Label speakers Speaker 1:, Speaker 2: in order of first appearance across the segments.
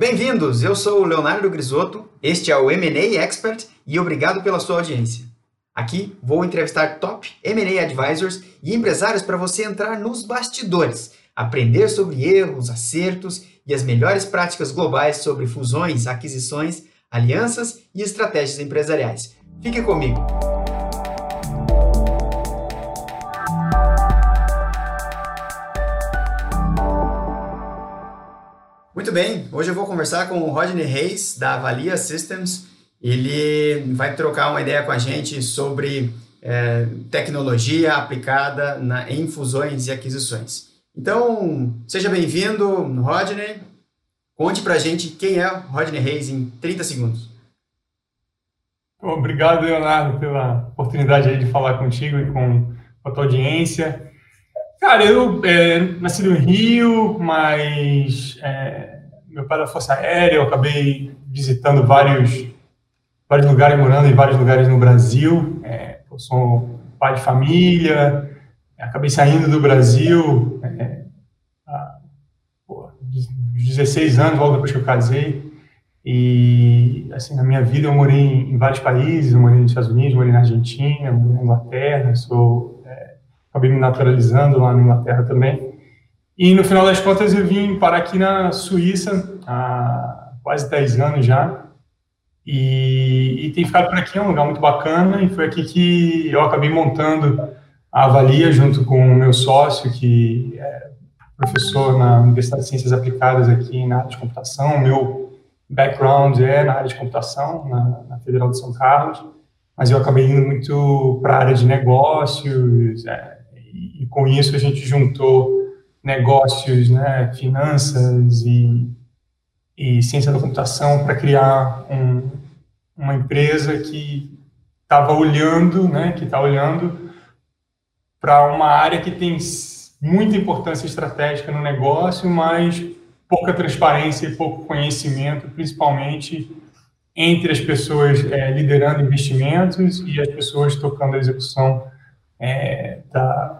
Speaker 1: Bem-vindos! Eu sou o Leonardo Grisotto, este é o M&A Expert e obrigado pela sua audiência. Aqui vou entrevistar top M&A advisors e empresários para você entrar nos bastidores, aprender sobre erros, acertos e as melhores práticas globais sobre fusões, aquisições, alianças e estratégias empresariais. Fique comigo! Muito bem, hoje eu vou conversar com o Rodney Reis, da Avalia Systems. Ele vai trocar uma ideia com a gente sobre é, tecnologia aplicada na, em fusões e aquisições. Então, seja bem-vindo, Rodney. Conte pra gente quem é Rodney Reis em 30 segundos.
Speaker 2: Obrigado, Leonardo, pela oportunidade de falar contigo e com a tua audiência. Cara, eu é, nasci no Rio, mas é, meu pai é da Força Aérea, eu acabei visitando vários, vários lugares, morando em vários lugares no Brasil. É, eu sou pai de família, acabei saindo do Brasil é, há pô, 16 anos, logo depois que eu casei. E, assim, na minha vida eu morei em, vários países, eu morei nos Estados Unidos, morei na Argentina, morei na Inglaterra, sou acabei me naturalizando lá na Inglaterra também. E no final das contas eu vim parar aqui na Suíça há quase 10 anos já. E, e tem ficado por aqui, é um lugar muito bacana. E foi aqui que eu acabei montando a Avalia junto com o meu sócio, que é professor na Universidade de Ciências Aplicadas aqui na área de computação. O meu background é na área de computação, na, na Federal de São Carlos. Mas eu acabei indo muito para a área de negócios, é, e, com isso a gente juntou negócios, né, finanças e, e ciência da computação para criar um, uma empresa que estava olhando, né, que está olhando para uma área que tem muita importância estratégica no negócio, mas pouca transparência e pouco conhecimento, principalmente entre as pessoas é, liderando investimentos e as pessoas tocando a execução é, da,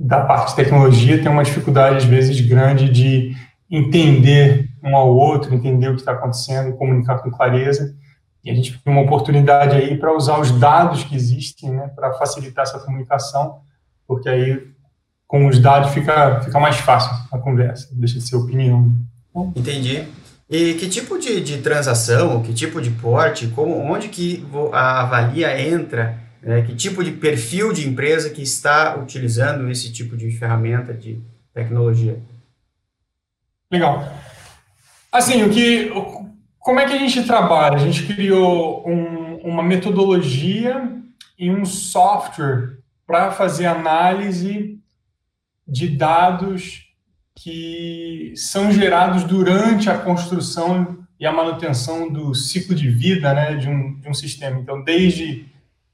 Speaker 2: da parte de tecnologia tem uma dificuldade, às vezes, grande de entender um ao outro, entender o que está acontecendo comunicar com clareza. E a gente tem uma oportunidade aí para usar os dados que existem né, para facilitar essa comunicação, porque aí com os dados fica, fica mais fácil a conversa, deixa de ser opinião.
Speaker 1: Entendi. E que tipo de, de transação, que tipo de porte, como, onde que a avalia entra é, que tipo de perfil de empresa que está utilizando esse tipo de ferramenta de tecnologia?
Speaker 2: Legal. Assim, o que, como é que a gente trabalha? A gente criou um, uma metodologia e um software para fazer análise de dados que são gerados durante a construção e a manutenção do ciclo de vida né, de, um, de um sistema. Então, desde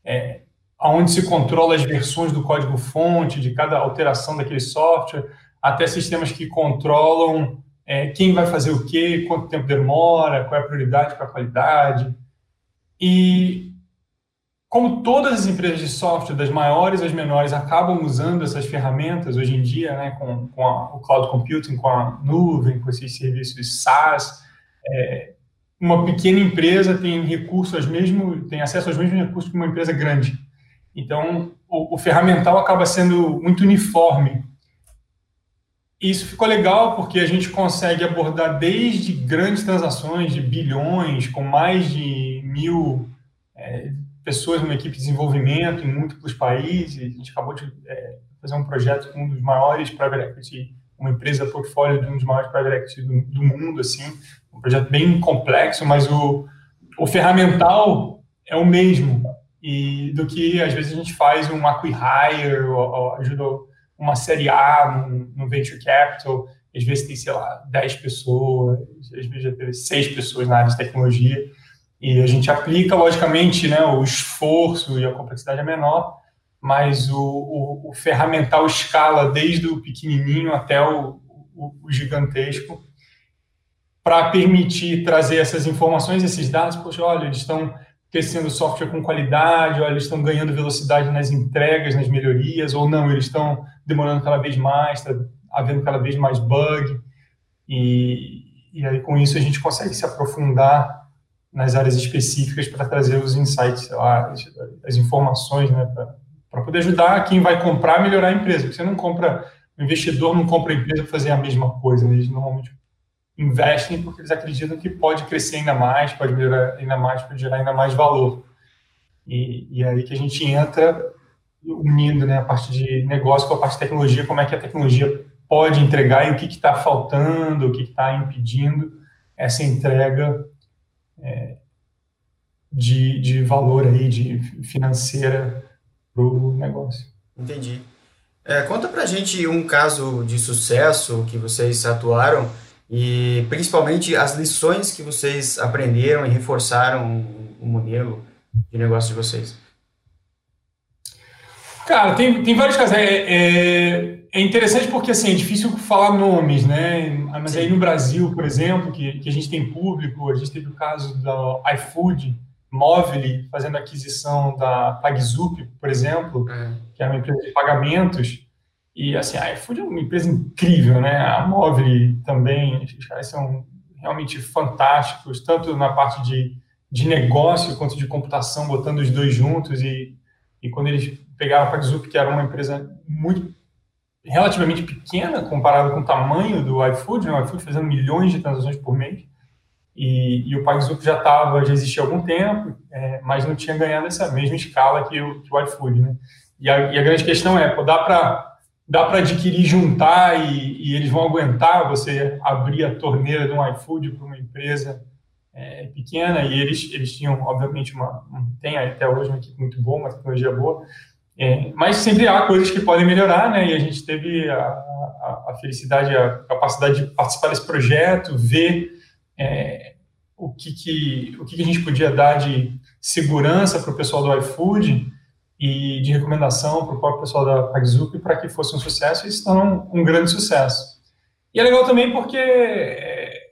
Speaker 2: é, onde se controla as versões do código-fonte de cada alteração daquele software, até sistemas que controlam é, quem vai fazer o quê, quanto tempo demora, qual é a prioridade para a qualidade. E como todas as empresas de software, das maiores às menores, acabam usando essas ferramentas hoje em dia, né, com, com a, o cloud computing, com a nuvem, com esses serviços SaaS, é, uma pequena empresa tem recursos mesmo tem acesso aos mesmos recursos que uma empresa grande. Então, o, o ferramental acaba sendo muito uniforme. Isso ficou legal porque a gente consegue abordar desde grandes transações de bilhões, com mais de mil é, pessoas numa equipe de desenvolvimento em múltiplos países. A gente acabou de é, fazer um projeto com um dos maiores private equity, uma empresa portfólio de um dos maiores private equity do, do mundo, assim, um projeto bem complexo, mas o, o ferramental é o mesmo e do que às vezes a gente faz um acquihire ou, ou ajuda uma série A no, venture capital, às vezes tem, sei lá, 10 pessoas, às vezes já teve 6 pessoas na área de tecnologia, e a gente aplica, logicamente, né, o esforço e a complexidade é menor, mas o, o, o ferramental escala desde o pequenininho até o, o gigantesco, para permitir trazer essas informações, esses dados, poxa, olha, eles estão tecendo software com qualidade, olha, eles estão ganhando velocidade nas entregas, nas melhorias, ou não, eles estão demorando cada vez mais, está havendo cada vez mais bug. E, e aí com isso a gente consegue se aprofundar nas áreas específicas para trazer os insights, lá, as, as, informações, né, para poder ajudar quem vai comprar a melhorar a empresa. Porque você não compra, o investidor não compra a empresa para fazer a mesma coisa, né? eles normalmente investem porque eles acreditam que pode crescer ainda mais, pode melhorar ainda mais, pode gerar ainda mais valor. E, e aí que a gente entra unindo né, a parte de negócio com a parte de tecnologia, como é que a tecnologia pode entregar e o que está faltando, o que está impedindo essa entrega é, de, de valor aí, de financeira para o negócio.
Speaker 1: Entendi. É, conta para gente um caso de sucesso que vocês atuaram e principalmente as lições que vocês aprenderam e reforçaram o modelo de negócio de vocês.
Speaker 2: Cara, tem, tem vários casos. É, é, é, interessante porque assim, é difícil falar nomes, né? Mas aí no Brasil, por exemplo, que, que a gente tem público, a gente teve o caso da iFood, Móvel, fazendo aquisição da PagZup, por exemplo, é. que é uma empresa de pagamentos. E assim, a iFood é uma empresa incrível, né? A Móvel também, os caras são realmente fantásticos, tanto na parte de, de negócio quanto de computação, botando os dois juntos. E, e quando eles pegaram a PagZup, que era uma empresa muito relativamente pequena comparado com o tamanho do iFood, né? o iFood fazendo milhões de transações por mês, e, e o PagZup já estava, já existia há algum tempo, é, mas não tinha ganhado essa mesma escala que o, que o iFood, né? E a, e a, grande questão é, pô, dá para dá para adquirir, juntar e, e, eles vão aguentar você abrir a torneira de um iFood para uma empresa é, pequena? E eles eles tinham obviamente uma tem até hoje uma equipe muito boa, uma tecnologia boa, é, mas sempre há coisas que podem melhorar, né? E a gente teve a, a, a felicidade, a capacidade de participar desse projeto, ver é, o, que, que, o que, que a gente podia dar de segurança para o pessoal do iFood e de recomendação para o próprio pessoal da PagZup para que fosse um sucesso e se tornou um, um grande sucesso. E é legal também porque é,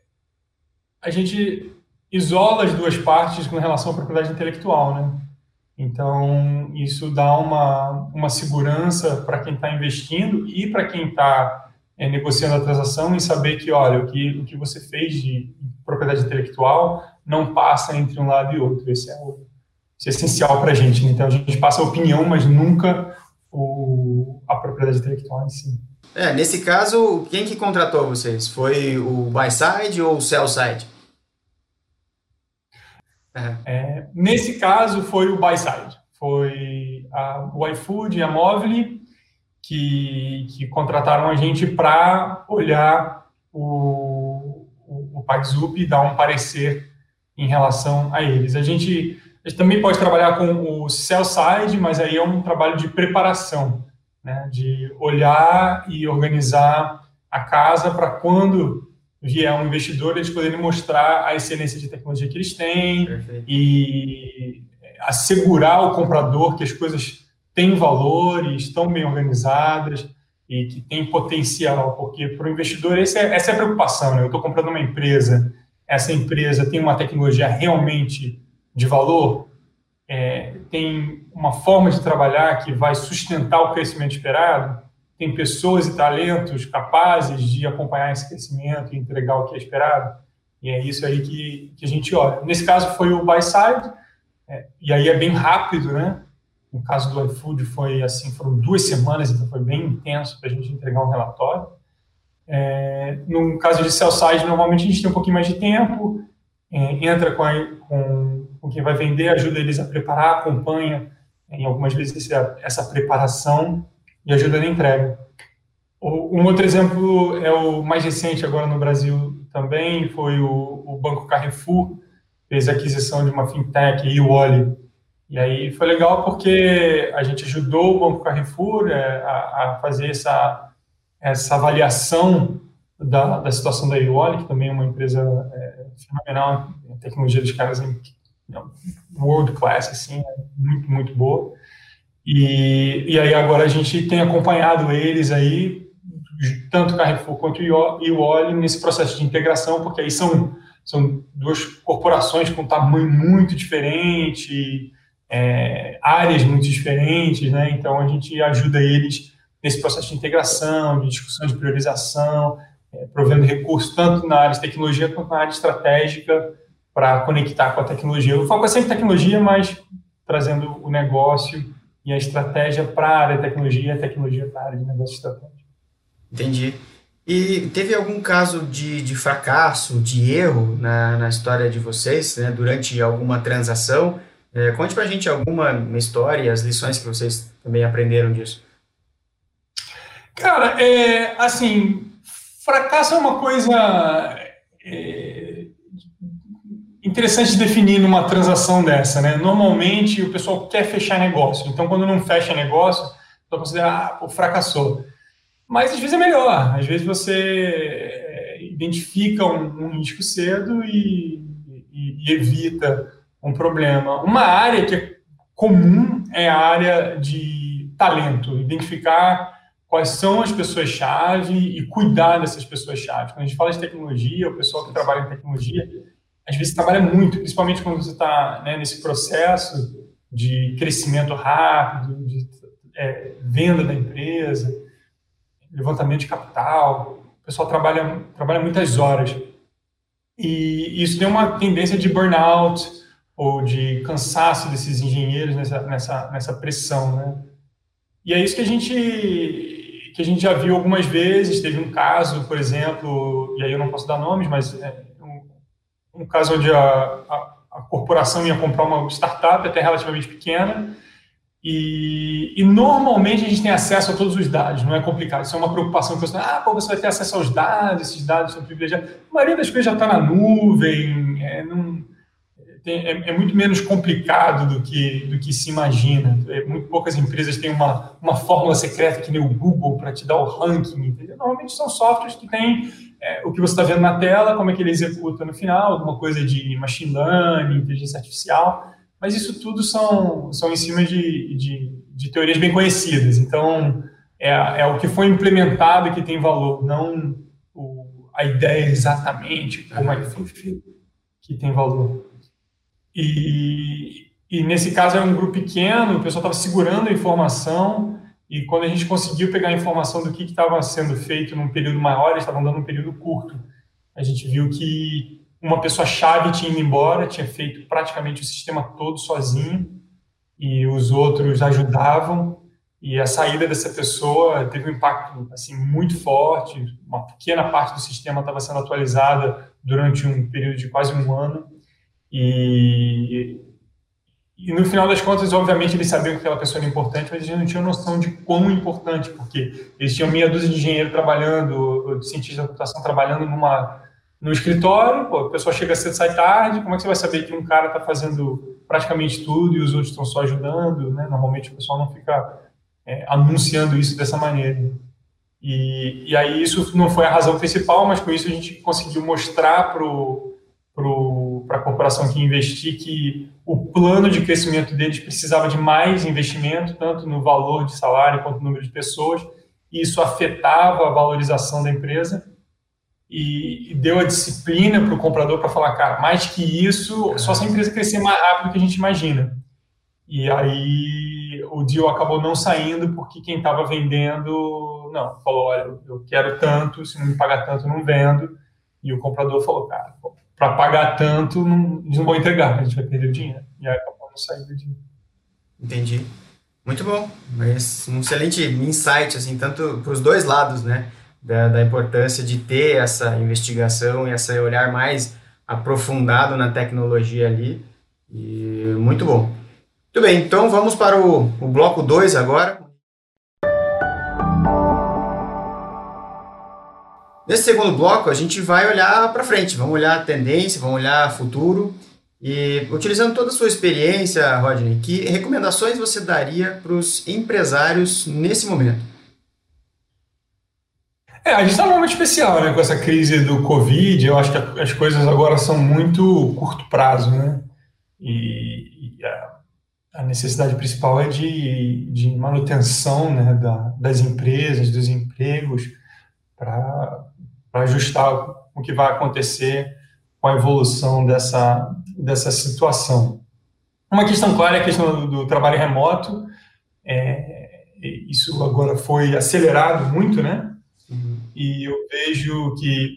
Speaker 2: a gente isola as duas partes com relação à propriedade intelectual, né? Então, isso dá uma, uma segurança para quem está investindo e para quem está é, negociando a transação em saber que, olha, o que, o que você fez de propriedade intelectual não passa entre um lado e outro. Esse é, o, é essencial para a gente. Né? Então, a gente passa a opinião, mas nunca o, a propriedade intelectual em si.
Speaker 1: É, nesse caso, quem que contratou vocês? Foi o buy side ou o sell side?
Speaker 2: É, nesse caso, foi o buy-side. Foi a, o iFood e a Movile que, que contrataram a gente para olhar o, o, o PagZup e dar um parecer em relação a eles. A gente, a gente também pode trabalhar com o sell-side, mas aí é um trabalho de preparação, né, de olhar e organizar a casa para quando vier um investidor, eles poderem mostrar a excelência de tecnologia que eles têm Perfeito. e assegurar o comprador que as coisas têm valor e estão bem organizadas e que têm potencial, porque para o investidor essa é, essa é a preocupação, né? Eu estou comprando uma empresa, essa empresa tem uma tecnologia realmente de valor, é, tem uma forma de trabalhar que vai sustentar o crescimento esperado, tem pessoas e talentos capazes de acompanhar esse crescimento e entregar o que é esperado. E é isso aí que, que a gente olha. Nesse caso foi o buy side, é, e aí é bem rápido, né? No caso do iFood foi assim, foram duas semanas, então foi bem intenso para a gente entregar um relatório. É, no caso de sell side, normalmente a gente tem um pouquinho mais de tempo, é, entra com, a, com, com, quem vai vender, ajuda eles a preparar, acompanha em algumas vezes essa, preparação e ajuda na entrega. Um outro exemplo é o mais recente agora no Brasil também, foi o, o Banco Carrefour, fez a aquisição de uma fintech, Iwoli. E aí foi legal porque a gente ajudou o Banco Carrefour é, a, a, fazer essa, essa avaliação da, da situação da Iwoli, que também é uma empresa é, fenomenal, a tecnologia dos caras é world class, assim, é muito, muito boa. E, e aí agora a gente tem acompanhado eles aí, tanto Carrefour quanto o Oli, nesse processo de integração, porque aí são, são duas corporações com tamanho muito diferente, é, áreas muito diferentes, né? Então a gente ajuda eles nesse processo de integração, de discussão de priorização, é, provendo recursos tanto na área de tecnologia quanto na área estratégica para conectar com a tecnologia. O foco é sempre tecnologia, mas trazendo o negócio e a estratégia para a área de tecnologia a tecnologia para a área de negócio estratégico.
Speaker 1: Entendi. E teve algum caso de, de fracasso, de erro na, na história de vocês, né, durante alguma transação? É, conte para a gente alguma história as lições que vocês também aprenderam disso.
Speaker 2: Cara, é, assim, fracasso é uma coisa é, interessante de definir numa transação dessa, né? Normalmente o pessoal quer fechar negócio, então quando não fecha negócio, vai considerar, ah, pô, fracassou. Mas às vezes é melhor, às vezes você é, identifica um, um risco cedo e, e, e, evita um problema. Uma área que é comum é a área de talento, identificar quais são as pessoas-chave e cuidar dessas pessoas-chave. Quando a gente fala de tecnologia, o pessoal que trabalha em tecnologia, às vezes trabalha muito, principalmente quando você está né, nesse processo de crescimento rápido, de é, venda da empresa, levantamento de capital, o pessoal trabalha, trabalha muitas horas. E isso tem uma tendência de burnout ou de cansaço desses engenheiros nessa, nessa, nessa pressão, né? E é isso que a gente que a gente já viu algumas vezes. Teve um caso, por exemplo, e aí eu não posso dar nomes, mas é um, caso onde a, a, a corporação ia comprar uma startup até relativamente pequena e, e, normalmente a gente tem acesso a todos os dados, não é complicado. Isso é uma preocupação que você ah, pô, você vai ter acesso aos dados, esses dados são privilegiados. A maioria das coisas já está na nuvem, é, não, tem, é, é, muito menos complicado do que, do que se imagina. É, muito poucas empresas têm uma, uma fórmula secreta que nem o Google para te dar o ranking. Entendeu? Normalmente são softwares que têm é, o que você está vendo na tela, como é que ele executa no final, alguma coisa de machine learning, inteligência artificial mas isso tudo são, são em cima de, de, de teorias bem conhecidas. Então, é, é, o que foi implementado que tem valor, não o, a ideia exatamente como é que foi feito que tem valor. E, e nesse caso era um grupo pequeno, o pessoal estava segurando a informação e quando a gente conseguiu pegar a informação do que estava sendo feito num período maior, eles estavam dando um período curto. A gente viu que uma pessoa-chave tinha ido embora, tinha feito praticamente o sistema todo sozinho, e os outros ajudavam, e a saída dessa pessoa teve um impacto assim muito forte, uma pequena parte do sistema estava sendo atualizada durante um período de quase um ano, e, e no final das contas, obviamente, eles sabiam que aquela pessoa era importante, mas eles não tinham noção de quão importante, porque eles tinham meia dúzia de engenheiro trabalhando, de cientistas da computação trabalhando numa no escritório, pô, a pessoa chega cedo, sai tarde, como é que você vai saber que um cara está fazendo praticamente tudo e os outros estão só ajudando, né? Normalmente o pessoal não fica é, anunciando isso dessa maneira. E, e aí isso não foi a razão principal, mas com isso a gente conseguiu mostrar para pro, a corporação que investir que o plano de crescimento deles precisava de mais investimento, tanto no valor de salário quanto no número de pessoas, e isso afetava a valorização da empresa e, e deu a disciplina para o comprador para falar, cara, mais que isso, só se a empresa crescer mais rápido do que a gente imagina. E aí o deal acabou não saindo porque quem estava vendendo, não, falou, olha, eu quero tanto, se não me pagar tanto, não vendo. E o comprador falou, cara, para pagar tanto, não, não vão entregar, a gente vai perder o dinheiro. E aí não saindo o dinheiro.
Speaker 1: Entendi. Muito bom, mas um excelente insight, assim, tanto para os dois lados, né? da, da importância de ter essa investigação e esse olhar mais aprofundado na tecnologia ali. E muito bom. Muito bem, então vamos para o, o bloco 2 agora. Nesse segundo bloco, a gente vai olhar para frente, vamos olhar tendência, vamos olhar futuro. E utilizando toda a sua experiência, Rodney, que recomendações você daria para os empresários nesse momento?
Speaker 2: É, a gente está num momento especial, né, com essa crise do Covid. Eu acho que as coisas agora são muito curto prazo, né? E, e a, a, necessidade principal é de, de manutenção né, da, das empresas, dos empregos, para ajustar o que vai acontecer com a evolução dessa, dessa situação. Uma questão clara é a questão do, do trabalho remoto. É, isso agora foi acelerado muito, né? E eu vejo que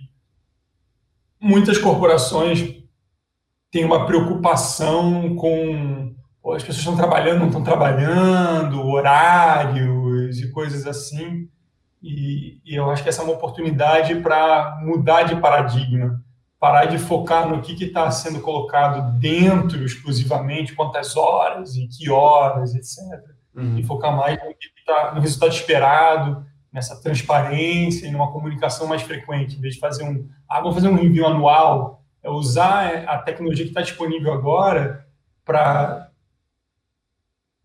Speaker 2: muitas corporações têm uma preocupação com as pessoas estão trabalhando, não estão trabalhando, horários e coisas assim. E, e eu acho que essa é uma oportunidade para mudar de paradigma, parar de focar no que está sendo colocado dentro exclusivamente, quantas horas e que horas, etc. Uhum. E focar mais no, tá, no resultado esperado, nessa transparência e numa comunicação mais frequente, em vez de fazer um, ah, vamos fazer um review anual, é usar a tecnologia que está disponível agora para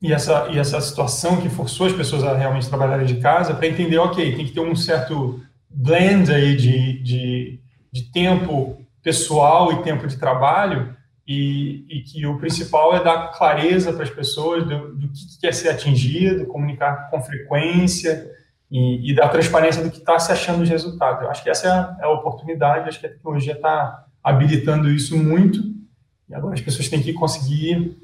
Speaker 2: e essa, e essa situação que forçou as pessoas a realmente trabalharem de casa para entender, ok, tem que ter um certo blend aí de, de, de tempo pessoal e tempo de trabalho e, e, que o principal é dar clareza para as pessoas do, do que quer ser atingido, comunicar com frequência e, e dar transparência do que está se achando de resultado. Eu acho que essa é a, é a oportunidade, acho que a tecnologia está habilitando isso muito e agora as pessoas têm que conseguir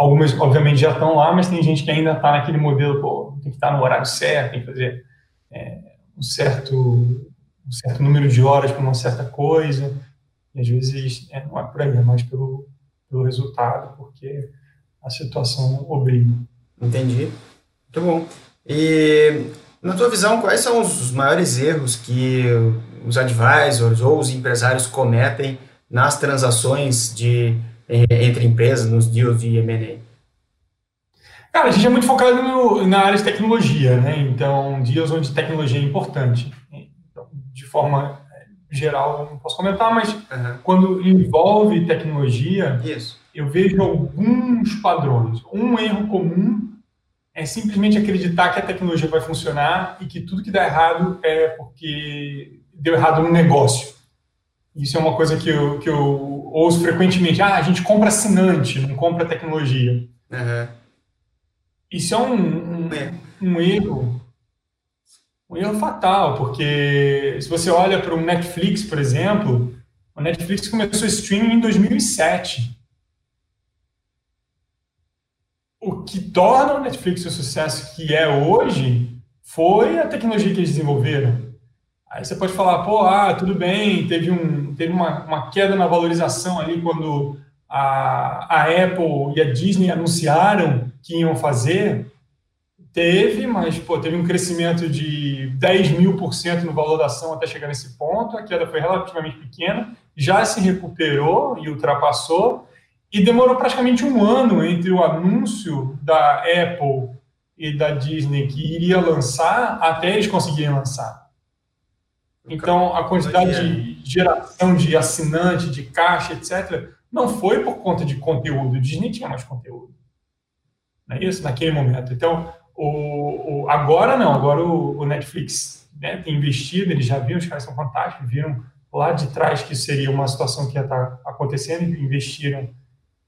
Speaker 2: Algumas, obviamente, já estão lá, mas tem gente que ainda está naquele modelo, pô, tem que estar tá no horário certo, tem que fazer é, um, certo, um certo número de horas para uma certa coisa. E às vezes é, não é por aí, é mais pelo, pelo resultado, porque a situação obriga.
Speaker 1: Entendi. Muito bom. E, na tua visão, quais são os maiores erros que os advisors ou os empresários cometem nas transações de é, entre empresas, nos deals de M&A?
Speaker 2: Cara, a gente é muito focado no, na área de tecnologia, né? Então, deals onde tecnologia é importante. Então, de forma é, geral, eu não posso comentar, mas uhum. quando envolve tecnologia, Isso. eu vejo alguns padrões. Um erro comum é simplesmente acreditar que a tecnologia vai funcionar e que tudo que dá errado é porque deu errado no negócio. Isso é uma coisa que eu, que eu ouço frequentemente. Ah, a gente compra assinante, não compra tecnologia. Uhum. Isso é um, um, é. um, erro, um erro fatal, porque se você olha para o Netflix, por exemplo, o Netflix começou streaming em 2007. O que torna o Netflix o sucesso que é hoje foi a tecnologia que eles desenvolveram. Aí você pode falar, pô, ah, tudo bem, teve, um, teve uma, uma queda na valorização ali quando a, a Apple e a Disney anunciaram que iam fazer. Teve, mas pô, teve um crescimento de 10 mil por cento no valor da ação até chegar nesse ponto. A queda foi relativamente pequena, já se recuperou e ultrapassou. E demorou praticamente um ano entre o anúncio da Apple e da Disney que iria lançar até eles conseguirem lançar. Então, a quantidade de geração de assinante, de caixa, etc., não foi por conta de conteúdo. O Disney tinha mais conteúdo. Não é isso? Naquele momento. Então, o, o agora não. Agora o, o Netflix né, tem investido, eles já viram, os caras são fantásticos, viram lá de trás que seria uma situação que ia estar acontecendo e investiram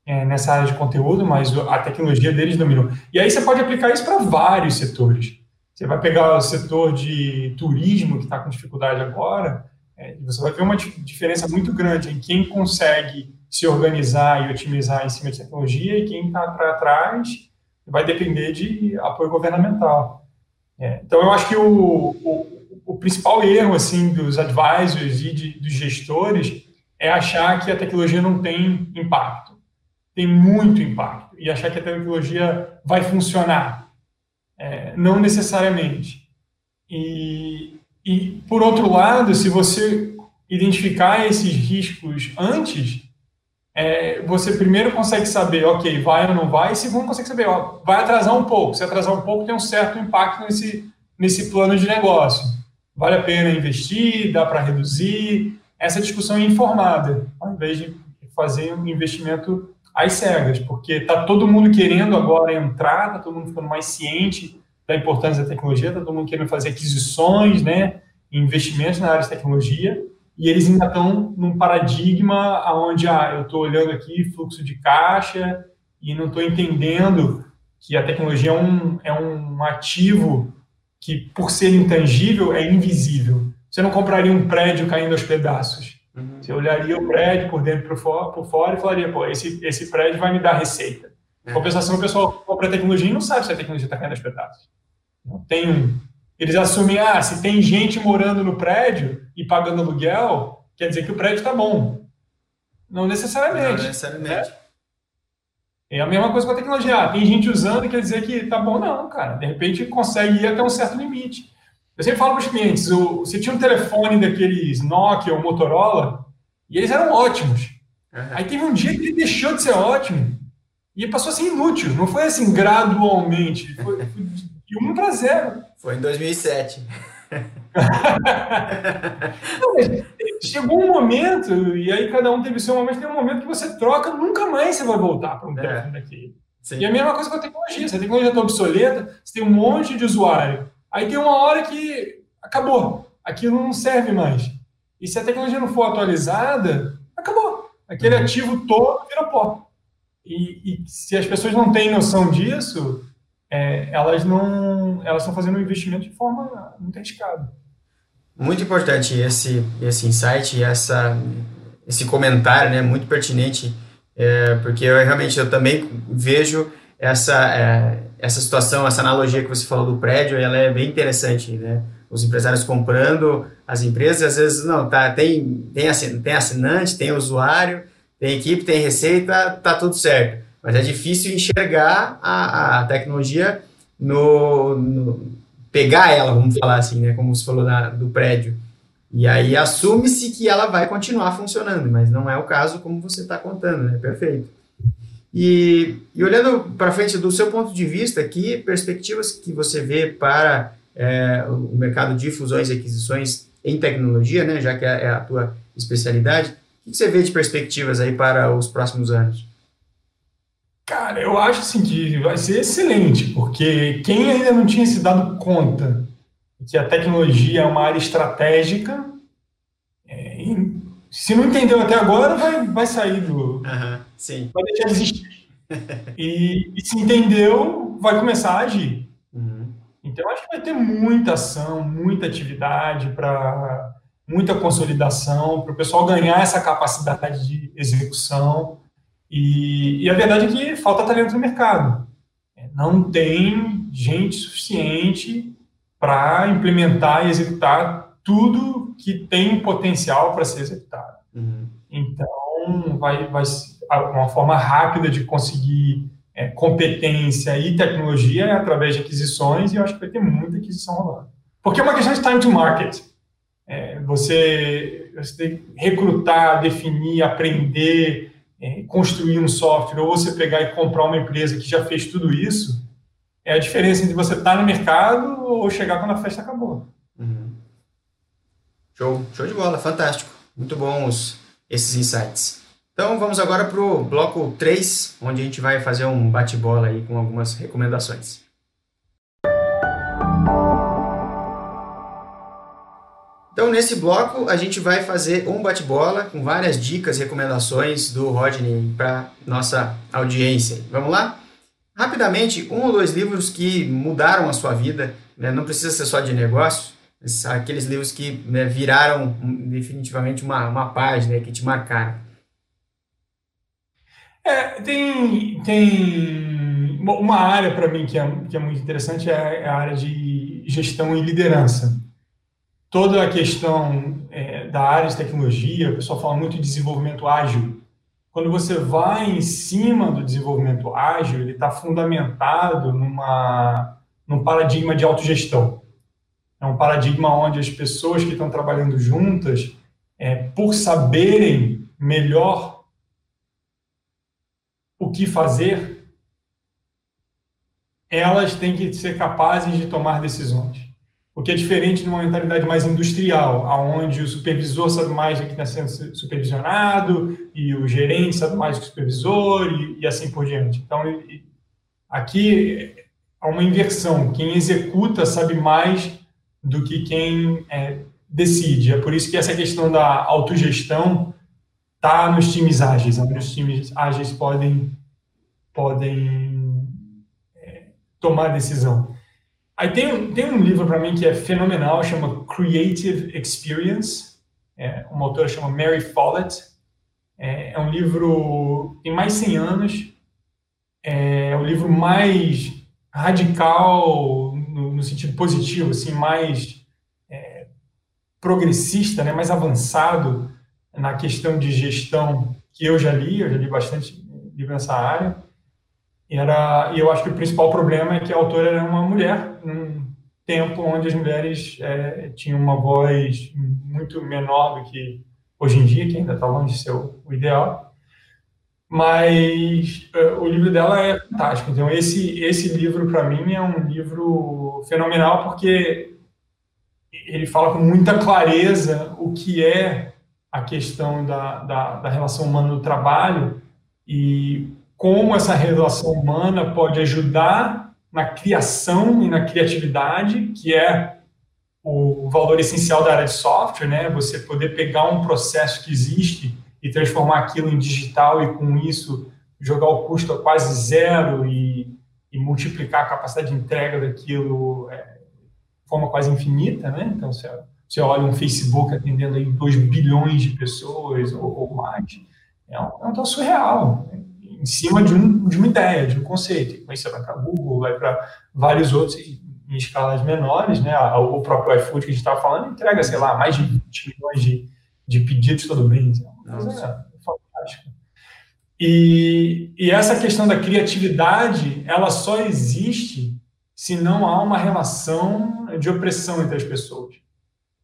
Speaker 2: é, nessa área de conteúdo, mas a tecnologia deles dominou. E aí você pode aplicar isso para vários setores. Você vai pegar o setor de turismo, que está com dificuldade agora, é, você vai ver uma diferença muito grande em quem consegue se organizar e otimizar em cima de tecnologia e quem está para trás vai depender de apoio governamental. É, então, eu acho que o, o, o, principal erro assim dos advisors e de, dos gestores é achar que a tecnologia não tem impacto. Tem muito impacto. E achar que a tecnologia vai funcionar. É, não necessariamente. E, e, por outro lado, se você identificar esses riscos antes, é, você primeiro consegue saber, ok, vai ou não vai, e segundo consegue saber, ó, vai atrasar um pouco. Se atrasar um pouco, tem um certo impacto nesse, nesse plano de negócio. Vale a pena investir, dá para reduzir. Essa discussão é informada, ao invés de fazer um investimento às cegas, porque está todo mundo querendo agora entrar, está todo mundo ficando mais ciente da importância da tecnologia, está todo mundo querendo fazer aquisições, né, investimentos na área de tecnologia, e eles ainda estão num paradigma onde ah, eu estou olhando aqui fluxo de caixa e não estou entendendo que a tecnologia é um, é um ativo que, por ser intangível, é invisível. Você não compraria um prédio caindo aos pedaços. Você olharia o prédio por dentro por fora, por fora e falaria, pô, esse, esse prédio vai me dar receita. Em é. compensação, o pessoal compra a tecnologia e não sabe se a tecnologia está caindo aos pedaços. Não tem um Eles assumem, ah, se tem gente morando no prédio e pagando aluguel, quer dizer que o prédio está bom. Não necessariamente. Não necessariamente. Né? É a mesma coisa com a tecnologia. Ah, tem gente usando, quer dizer que tá bom, não, cara. De repente consegue ir até um certo limite. Eu sempre falo para os clientes: o, você tinha um telefone daqueles Nokia ou Motorola, e eles eram ótimos. Uhum. Aí teve um dia que ele deixou de ser ótimo e passou a ser inútil. Não foi assim gradualmente. Foi, foi de 1 para 0.
Speaker 1: Foi em 2007.
Speaker 2: Não, chegou um momento, e aí cada um teve seu momento, tem um momento que você troca, nunca mais você vai voltar para um é. telefone daquele. Sim. E a mesma coisa com a tecnologia. Se a tecnologia está obsoleta, você tem um monte de usuário. Aí tem uma hora que acabou. Aquilo não serve mais. E se a tecnologia não for atualizada, acabou. Aquele uhum. ativo todo vira pó. E, e, se as pessoas não têm noção disso, é, elas não elas estão fazendo um investimento de forma muito arriscada.
Speaker 1: Muito importante esse esse insight e essa esse comentário, né, muito pertinente, é, porque eu realmente eu também vejo essa é, essa situação, essa analogia que você falou do prédio, ela é bem interessante, né? Os empresários comprando as empresas, às vezes não, tá, tem tem assinante, tem usuário, tem equipe, tem receita, tá tudo certo. Mas é difícil enxergar a, a tecnologia no, no, pegar ela, vamos falar assim, né? Como você falou do prédio. E aí assume-se que ela vai continuar funcionando, mas não é o caso como você está contando, né? Perfeito. E, e olhando para frente do seu ponto de vista, que perspectivas que você vê para é, o mercado de fusões e aquisições em tecnologia, né? Já que é, é a tua especialidade, o que você vê de perspectivas aí para os próximos anos?
Speaker 2: Cara, eu acho assim que vai ser excelente, porque quem ainda não tinha se dado conta que a tecnologia é uma área estratégica, é, se não entendeu até agora, vai, vai sair do.
Speaker 1: Uhum, sim.
Speaker 2: Vai deixar de existir. e, e, se entendeu, vai começar a agir. Então, acho que vai ter muita ação, muita atividade para muita consolidação, para o pessoal ganhar essa capacidade de execução. E, e, a verdade é que falta talento no mercado. É, não tem gente suficiente para implementar e executar tudo que tem potencial para ser executado. Uhum. Então, vai, vai uma forma rápida de conseguir é, competência e tecnologia é através de aquisições, e eu acho que vai ter muita aquisição rolando. Porque é uma questão de time to market. É, você, você tem que recrutar, definir, aprender, é, construir um software ou você pegar e comprar uma empresa que já fez tudo isso, é a diferença entre você estar no mercado ou chegar quando a festa acabou. Uhum.
Speaker 1: Show, show de bola, fantástico. Muito bons esses insights. Então vamos agora para o bloco 3, onde a gente vai fazer um bate-bola aí com algumas recomendações. Então, nesse bloco, a gente vai fazer um bate-bola com várias dicas, recomendações do Rodney para nossa audiência. Vamos lá? Rapidamente, um ou dois livros que mudaram a sua vida, né? não precisa ser só de negócio, aqueles livros que né, viraram definitivamente uma, uma página que te marcaram.
Speaker 2: É, tem, tem uma área para mim que é, que é muito interessante, é a área de gestão e liderança toda a questão é, da área de tecnologia, o pessoal fala muito de desenvolvimento ágil. Quando você vai em cima do desenvolvimento ágil, ele está fundamentado numa, num paradigma de autogestão. É um paradigma onde as pessoas que estão trabalhando juntas, é, por saberem melhor que fazer, elas têm que ser capazes de tomar decisões o que é diferente de uma mentalidade mais industrial, aonde o supervisor sabe mais do que está sendo supervisionado e o gerente sabe mais do que o supervisor e, e assim por diante. Então, aqui há uma inversão. Quem executa sabe mais do que quem é, decide. É por isso que essa questão da autogestão está nos times ágeis, onde os times ágeis podem, podem é, tomar decisão. Aí tem, tem um livro para mim que é fenomenal, chama Creative Experience. É, uma autora chama Mary Follett. É, é um livro tem mais de 100 anos. É, é o livro mais radical no, no, no sentido positivo, assim, mais é, progressista, né, mais avançado na questão de gestão que eu já li, eu já li bastante livro nessa área. Era, e eu acho que o principal problema é que a autora era uma mulher, num tempo onde as mulheres é, tinham uma voz muito menor do que hoje em dia, que ainda está longe de ser o, ideal. Mas uh, o livro dela é fantástico. Então, esse, esse livro, para mim, é um livro fenomenal, porque ele fala com muita clareza o que é a questão da, da, da relação humana no trabalho e como essa relação humana pode ajudar na criação e na criatividade, que é o valor essencial da área de software, né? Você poder pegar um processo que existe e transformar aquilo em digital e com isso jogar o custo a quase zero e, e multiplicar a capacidade de entrega daquilo é, de forma quase infinita, né? Então, você, você olha um Facebook atendendo aí 2 bilhões de pessoas ou, ou mais, é um, é um surreal, né? Em cima de, um, de uma ideia, de um conceito. Aí você vai para Google, vai para vários outros, em escalas menores, né? O próprio iFood que a gente estava falando entrega, sei lá, mais de 20 milhões de, de pedidos todo mês. É uma coisa fantástica. E, e essa questão da criatividade, ela só existe se não há uma relação de opressão entre as pessoas.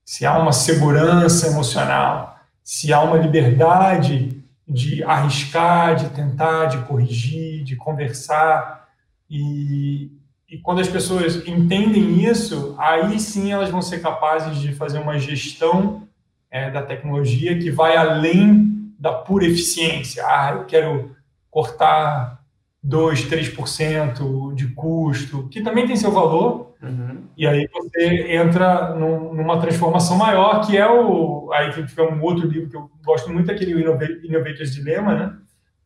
Speaker 2: Se há uma segurança emocional, se há uma liberdade de arriscar, de tentar, de corrigir, de conversar. E, e quando as pessoas entendem isso, aí sim elas vão ser capazes de fazer uma gestão é, da tecnologia que vai além da pura eficiência. Ah, eu quero cortar 2, 3% de custo, que também tem seu valor, uhum. e aí você entra num, numa transformação maior, que é o. Aí é um outro livro que eu gosto muito, aquele Innovator's Dilemma, né?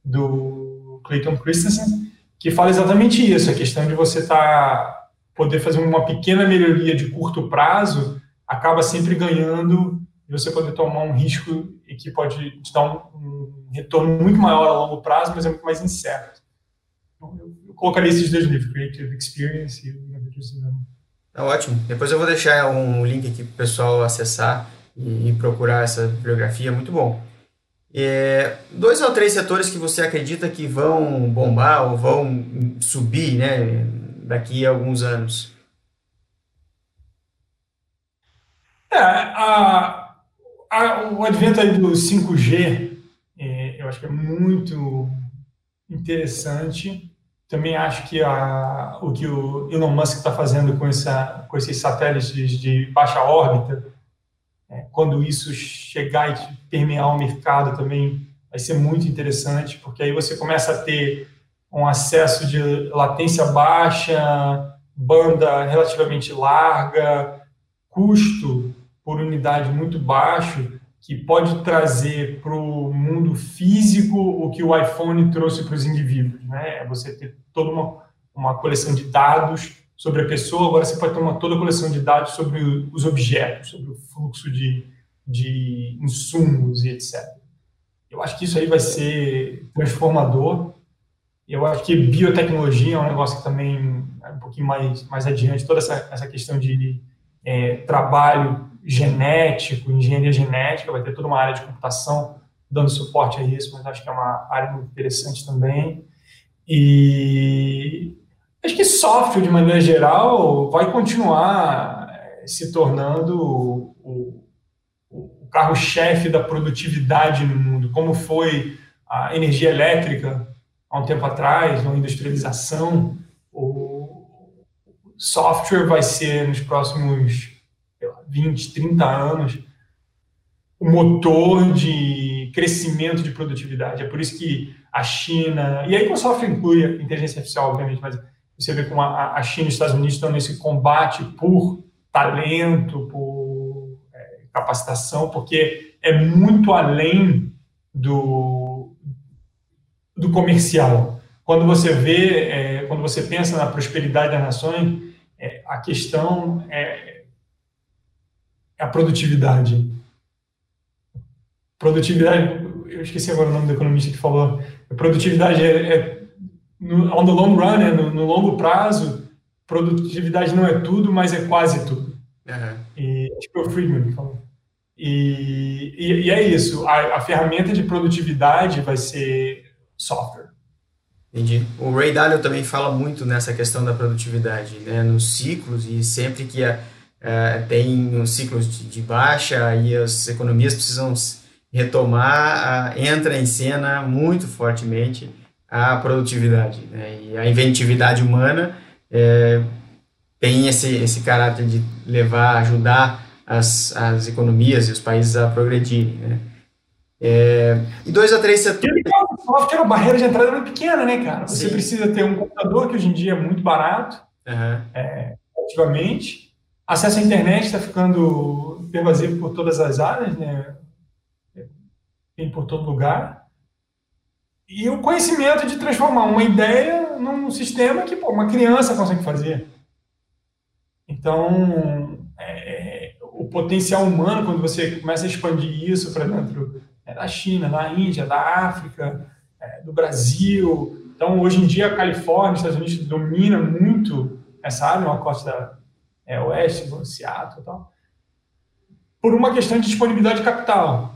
Speaker 2: Do Clayton Christensen, que fala exatamente isso, a questão de você tá, poder fazer uma pequena melhoria de curto prazo acaba sempre ganhando e você poder tomar um risco e que pode te dar um, um retorno muito maior a longo prazo, mas é muito mais incerto. Então, eu colocaria esses dois livros, Creative Experience e
Speaker 1: Tá ótimo. Depois eu vou deixar um link aqui para o pessoal acessar e, procurar essa bibliografia, muito bom. É, dois ou três setores que você acredita que vão bombar ou vão subir né, daqui a alguns anos?
Speaker 2: É, a, a, o advento aí do 5G, é, eu acho que é muito interessante. Também acho que a, o que o Elon Musk está fazendo com, essa, com esses satélites de baixa órbita é, quando isso chegar e permear o mercado também vai ser muito interessante, porque aí você começa a ter um acesso de latência baixa, banda relativamente larga, custo por unidade muito baixo, que pode trazer para o mundo físico o que o iPhone trouxe para os indivíduos. Né? É você ter toda uma, uma coleção de dados sobre a pessoa, agora você pode ter uma toda a coleção de dados sobre os objetos, sobre o fluxo de, de insumos e etc. Eu acho que isso aí vai ser transformador. Eu acho que biotecnologia é um negócio que também é um pouquinho mais, mais adiante, toda essa, essa questão de é, trabalho genético, engenharia genética, vai ter toda uma área de computação dando suporte a isso, mas acho que é uma área muito interessante também. E Acho que software, de maneira geral, vai continuar eh, se tornando o, o carro-chefe da produtividade no mundo, como foi a energia elétrica há um tempo atrás, a industrialização. O software vai ser, nos próximos 20, 30 anos, o motor de crescimento de produtividade. É por isso que a China, e aí o software inclui a inteligência artificial, obviamente, mas você vê como a, a China e os Estados Unidos estão nesse combate por talento, por é, capacitação, porque é muito além do, do comercial. Quando você vê, é, quando você pensa na prosperidade das nações, é, a questão é a produtividade. Produtividade, eu esqueci agora o nome do economista que falou, a produtividade é, é no, on the long run, né, no, no longo prazo, produtividade não é tudo, mas é quase tudo. Uhum. E, acho que foi o Friedman que falou. E, e, e, é isso, a, a, ferramenta de produtividade vai ser software.
Speaker 1: Entendi. O Ray Dalio também fala muito nessa questão da produtividade, né, nos ciclos, e sempre que a, a, tem um ciclos de, de, baixa e as economias precisam retomar, entra em cena muito fortemente a produtividade. Né, e a inventividade humana é, tem esse, esse caráter de levar, ajudar as, as economias e os países a progredirem, né? É, e dois a três setores...
Speaker 2: O software, a barreira de entrada é muito pequena, né, cara? Você Sim. precisa ter um computador, que hoje em dia é muito barato, uhum. é, ativamente. Acesso à internet está ficando pervasivo por todas as áreas, né? Tem por todo lugar. E o conhecimento de transformar uma ideia num sistema que pô, uma criança consegue fazer. Então, é, o potencial humano, quando você começa a expandir isso para dentro é, da China, da Índia, da África, é, do Brasil. Então, hoje em dia, a Califórnia, os Estados Unidos domina muito essa área, uma costa é, oeste, Seattle e tal, por uma questão de disponibilidade de capital.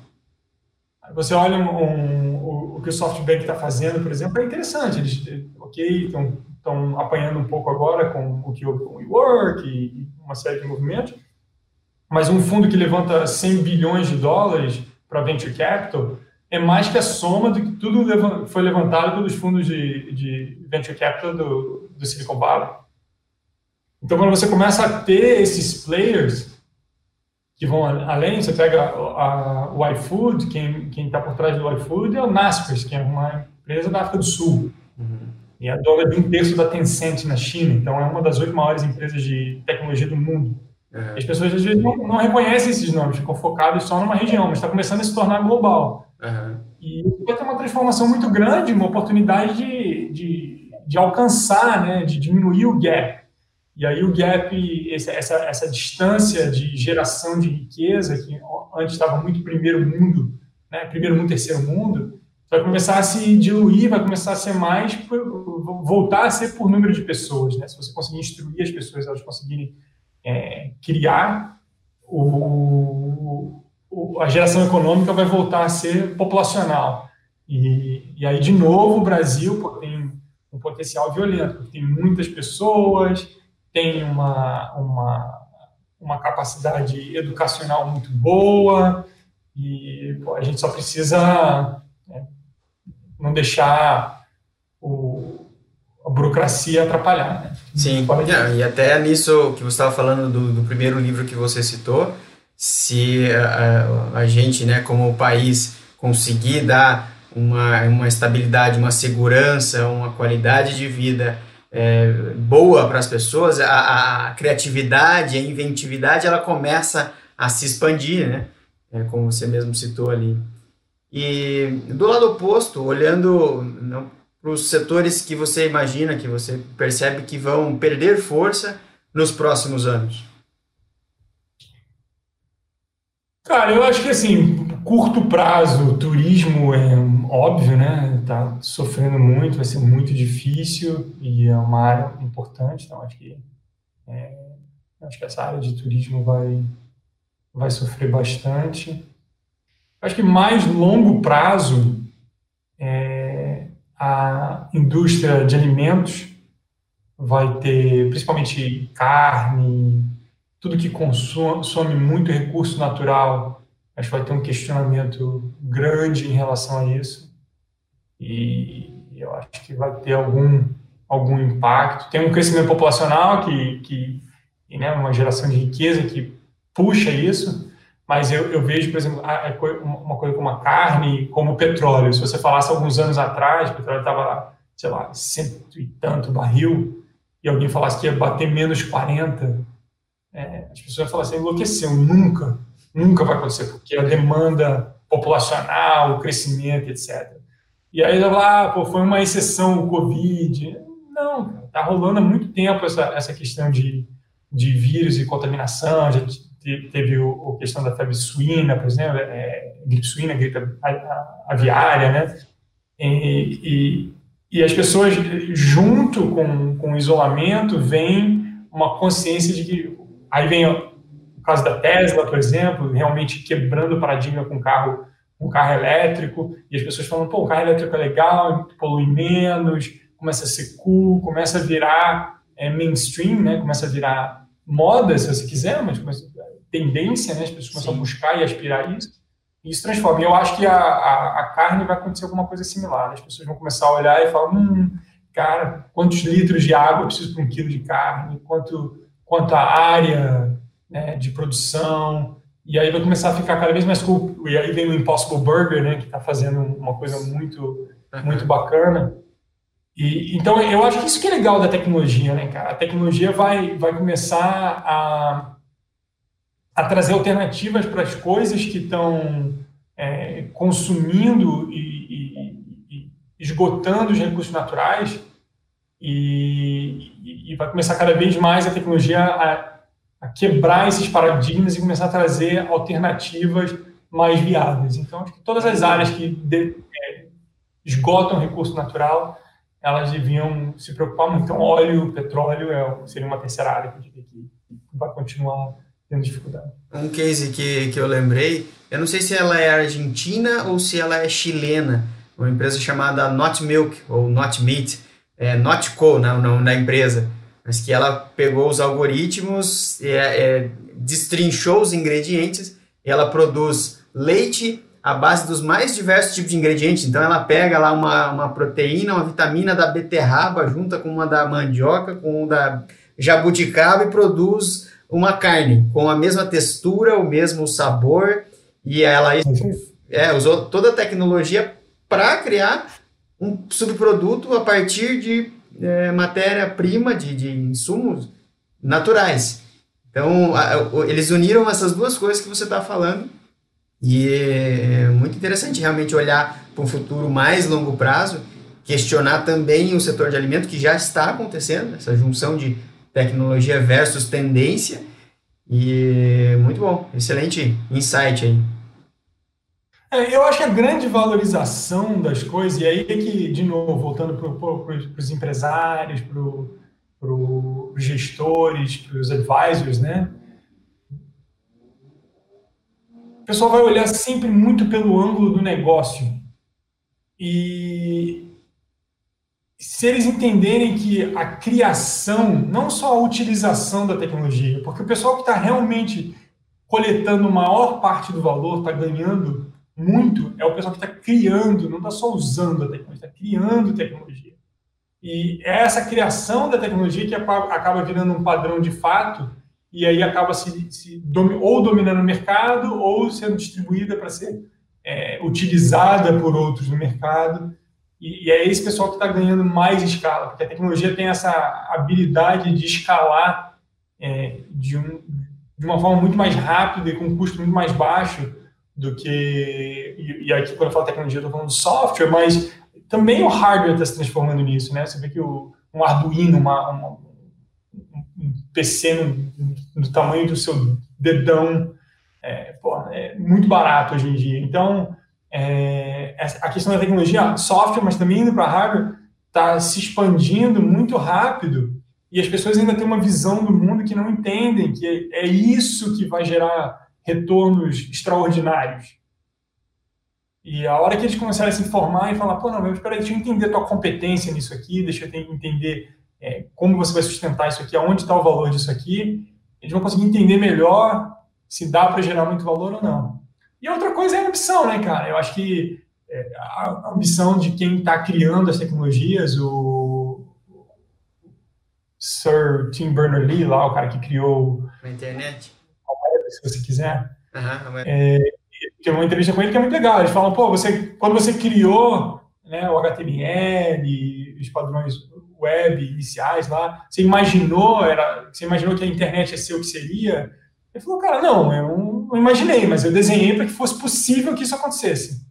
Speaker 2: Você olha um, um, o, o, que o SoftBank está fazendo, por exemplo, é interessante. Eles, ok, estão apanhando um pouco agora com o que o WeWork e uma série de movimentos, mas um fundo que levanta 100 bilhões de dólares para venture capital é mais que a soma do que tudo foi levantado pelos fundos de, de venture capital do, do Silicon Valley. Então, quando você começa a ter esses players que vão além, você pega a, a, o iFood, quem está por trás do iFood é o Naspers, que é uma empresa da África do Sul. Uhum. E é dona de um terço da Tencent na China, então é uma das oito maiores empresas de tecnologia do mundo. Uhum. As pessoas às vezes não, não, reconhecem esses nomes, ficam focados só numa região, mas está começando a se tornar global. Uhum. E vai ter uma transformação muito grande, uma oportunidade de, de, de alcançar, né, de diminuir o gap. E aí o gap, essa, essa distância de geração de riqueza, que antes estava muito primeiro mundo, né, primeiro mundo, terceiro mundo, vai começar a se diluir, vai começar a ser mais, voltar a ser por número de pessoas. Né? Se você conseguir instruir as pessoas, elas conseguirem é, criar, o, o, a geração econômica vai voltar a ser populacional. E, e aí, de novo, o Brasil tem um potencial violento, tem muitas pessoas, tem uma, uma, uma capacidade educacional muito boa, e a gente só precisa né, não deixar o, a burocracia atrapalhar. Né?
Speaker 1: Sim, e até nisso que você estava falando do, do, primeiro livro que você citou, se a, a, gente, né, como país, conseguir dar uma, uma estabilidade, uma segurança, uma qualidade de vida é, boa para as pessoas, a, a, criatividade, a inventividade, ela começa a se expandir, né? É, como você mesmo citou ali. E do lado oposto, olhando para os setores que você imagina, que você percebe que vão perder força nos próximos anos?
Speaker 2: Cara, eu acho que assim, curto prazo, turismo é óbvio, né? Tá sofrendo muito, vai ser muito difícil e é uma área importante, então acho que é, acho que essa área de turismo vai vai sofrer bastante. Acho que mais longo prazo é, a indústria de alimentos vai ter, principalmente carne, tudo que consome muito recurso natural, acho que vai ter um questionamento grande em relação a isso. E eu acho que vai ter algum, algum impacto. Tem um crescimento populacional que, que né, uma geração de riqueza que puxa isso, mas eu, eu vejo, por exemplo, uma coisa como a carne, como o petróleo. Se você falasse alguns anos atrás, o petróleo estava, sei lá, cento e tanto barril, e alguém falasse que ia bater menos 40, é, as pessoas falam assim, enlouqueceu, nunca, nunca vai acontecer, porque a demanda populacional, o crescimento, etc. E aí ah, pô, foi uma exceção o Covid. Não, está rolando há muito tempo essa, essa questão de, de vírus e contaminação, já teve o, a questão da febre suína, por exemplo, é, gripe suína, gripe aviária, né? E, e as pessoas, junto com, com o isolamento, vem uma consciência de que. Aí vem caso da Tesla, por exemplo, realmente quebrando o paradigma com carro, com carro elétrico, e as pessoas falam: pô, o carro elétrico é legal, polui menos, começa a ser cool, começa a virar é, mainstream, né? começa a virar moda, se você quiser, mas começa, tendência, né? as pessoas começam Sim. a buscar e aspirar isso. E isso transforma. E eu acho que a, a, a, carne vai acontecer alguma coisa similar. As pessoas vão começar a olhar e falar: hum, cara, quantos litros de água eu preciso para um quilo de carne? Quanto, quanto a área né, de produção? E aí vai começar a ficar cada vez mais cool. E aí vem o Impossible Burger, né, que está fazendo uma coisa muito, muito bacana. E, então, eu acho que isso que é legal da tecnologia, né, cara? A tecnologia vai, vai começar a, a trazer alternativas para as coisas que estão é, consumindo e, e, e, esgotando os recursos naturais e, vai começar cada vez mais a tecnologia a, a quebrar esses paradigmas e começar a trazer alternativas mais viáveis. Então, acho que todas as áreas que de, é, esgotam recurso natural elas deviam se preocupar muito. Então, óleo, petróleo é, seria uma terceira área que, que vai continuar tendo dificuldade.
Speaker 1: Um case que, que eu lembrei, eu não sei se ela é argentina ou se ela é chilena, uma empresa chamada Not Milk ou Not Meat, é, Not Co, não, não da empresa, mas que ela pegou os algoritmos, é, é, destrinchou os ingredientes, e ela produz leite a base dos mais diversos tipos de ingredientes. Então ela pega lá uma, uma proteína, uma vitamina da beterraba, junta com uma da mandioca, com uma da jabuticaba e produz uma carne com a mesma textura, o mesmo sabor. E ela é, usou toda a tecnologia para criar um subproduto a partir de é, matéria-prima, de, de insumos naturais. Então, a, eles uniram essas duas coisas que você está falando e é muito interessante realmente olhar para um futuro mais longo prazo, questionar também o setor de alimento, que já está acontecendo, essa junção de tecnologia versus tendência. E muito bom, excelente insight aí.
Speaker 2: É, eu acho que a grande valorização das coisas, e aí é que, de novo, voltando para os empresários, para os gestores, para os advisors, né? o pessoal vai olhar sempre muito pelo ângulo do negócio. E se eles entenderem que a criação, não só a utilização da tecnologia, porque o pessoal que está realmente coletando maior parte do valor, está ganhando muito, é o pessoal que está criando, não está só usando a tecnologia, está criando tecnologia. E é essa criação da tecnologia que acaba virando um padrão de fato e aí acaba se, se ou dominando o mercado ou sendo distribuída para ser é, utilizada por outros no mercado. E, e é esse pessoal que está ganhando mais escala, porque a tecnologia tem essa habilidade de escalar é, de, um, de uma forma muito mais rápida e com um custo muito mais baixo do que. E, e aqui, quando eu falo tecnologia, eu estou falando software, mas também o hardware está se transformando nisso, né? Você vê que o, um Arduino, uma, uma um PC no, no, tamanho do seu dedão, é, é muito barato hoje em dia. Então, é, a questão da tecnologia, software, mas também indo para hardware, está se expandindo muito rápido e as pessoas ainda têm uma visão do mundo que não entendem que é isso que vai gerar retornos extraordinários. E a hora que eles começarem a se informar e falar, pô, não, mas peraí, deixa eu entender a tua competência nisso aqui, deixa eu entender é, como você vai sustentar isso aqui, aonde está o valor disso aqui, eles vão conseguir entender melhor se dá para gerar muito valor ou não. E outra coisa é a ambição, né, cara? Eu acho que é, a ambição de quem está criando as tecnologias, o Sir Tim Berners-Lee, lá, o cara que criou
Speaker 1: a internet,
Speaker 2: se você quiser, uhum, é, tem uma entrevista com ele que é muito legal. Eles falam, pô, você, quando você criou né, o HTML, os padrões web iniciais lá, você imaginou, era, você imaginou que a internet ia ser o que seria? Ele falou, cara, não, eu não imaginei, mas eu desenhei para que fosse possível que isso acontecesse.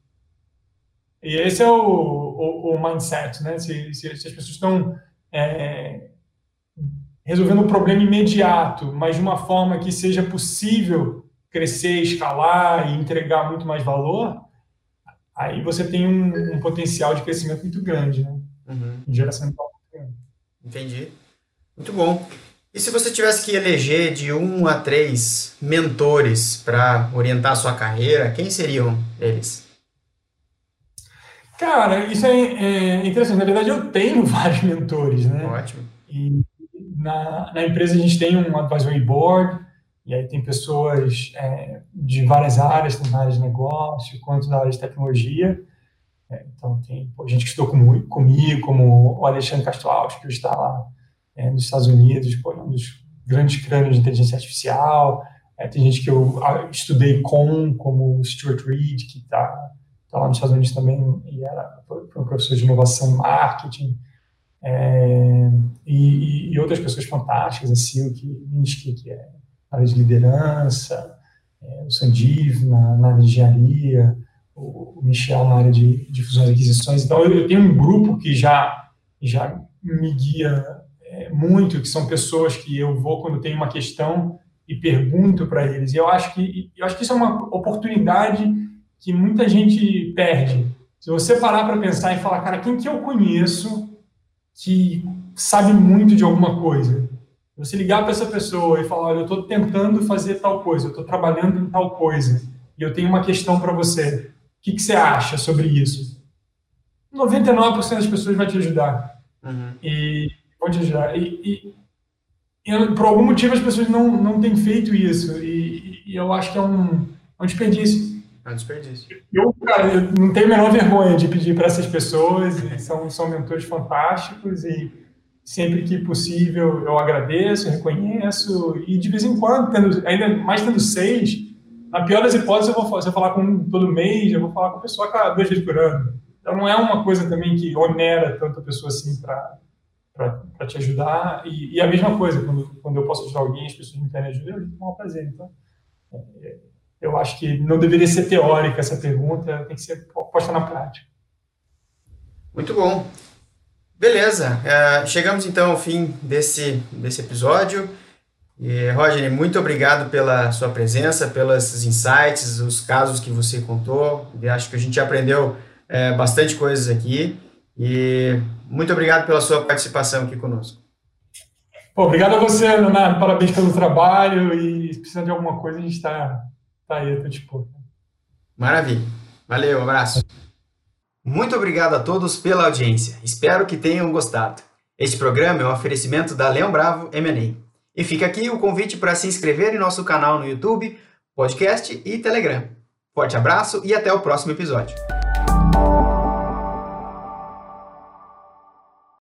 Speaker 2: E esse é o, o, o mindset, né? Se, se, se, as pessoas estão é, resolvendo um problema imediato, mas de uma forma que seja possível crescer, escalar e entregar muito mais valor, aí você tem um, um potencial de crescimento muito grande, né? uhum. geração de valor.
Speaker 1: Entendi. Muito bom. E se você tivesse que eleger de um a três mentores para orientar a sua carreira, quem seriam eles?
Speaker 2: Cara, isso é, é, interessante. Na verdade, eu tenho vários mentores, né?
Speaker 1: Ótimo.
Speaker 2: E na, na empresa a gente tem um advisory board, e aí tem pessoas é, de várias áreas, tanto na área de negócio quanto na área de tecnologia. É, então, tem pô, gente que estudou com, comigo, como o Alexandre Castro que está lá é, nos Estados Unidos, pô, um dos grandes crânios de inteligência artificial. É, tem gente que eu estudei com, como o Stuart Reed, que está tá lá nos Estados Unidos também, e era, foi um professor de inovação e marketing. É, e, e, outras pessoas fantásticas, a Silk Minsky, que é na área de liderança, é, o Sandiv na, na área de engenharia, o, Michel na área de, de fusões e aquisições. Então, eu, eu tenho um grupo que já, já me guia é, muito, que são pessoas que eu vou quando tenho uma questão e pergunto para eles. E eu acho que eu acho que isso é uma oportunidade que muita gente perde. Se você parar para pensar e falar, cara, quem que eu conheço que sabe muito de alguma coisa? Você ligar para essa pessoa e falar, olha, eu estou tentando fazer tal coisa, eu estou trabalhando em tal coisa, e eu tenho uma questão para você. O que, que, você acha sobre isso? 99% das pessoas vai te ajudar. Uhum. E vão te ajudar. E, e, e, por algum motivo as pessoas não, não têm feito isso. E, e eu acho que é um, é um desperdício.
Speaker 1: É um desperdício.
Speaker 2: Eu, cara, eu não tenho a menor vergonha de pedir para essas pessoas, são, são mentores fantásticos e sempre que possível eu agradeço, reconheço, e de vez em quando, tendo, ainda mais tendo seis, na pior das hipóteses eu vou fazer, falar com um todo mês, eu vou falar com a pessoa cada duas vezes por ano. Então não é uma coisa também que onera tanto a pessoa assim para te ajudar. E, e, a mesma coisa, quando, quando eu posso ajudar alguém, as pessoas me querem ajudar, eu digo com prazer. Então, é, eu acho que não deveria ser teórica essa pergunta, tem que ser posta na prática.
Speaker 1: Muito bom. Beleza, uh, chegamos então ao fim desse, desse episódio. E, Roger, muito obrigado pela sua presença, pelos insights, os casos que você contou. Eu acho que a gente aprendeu é, bastante coisas aqui. E muito obrigado pela sua participação aqui conosco.
Speaker 2: Obrigado a você, Leonardo. Parabéns pelo trabalho. E se precisar de alguma coisa, a gente está tá aí, eu tô disposto.
Speaker 1: Maravilha. Valeu, um abraço. Muito obrigado a todos pela audiência. Espero que tenham gostado. Este programa é um oferecimento da Leão Bravo M&A. E fica aqui o convite para se inscrever em nosso canal no YouTube, podcast e Telegram. Forte abraço e até o próximo episódio.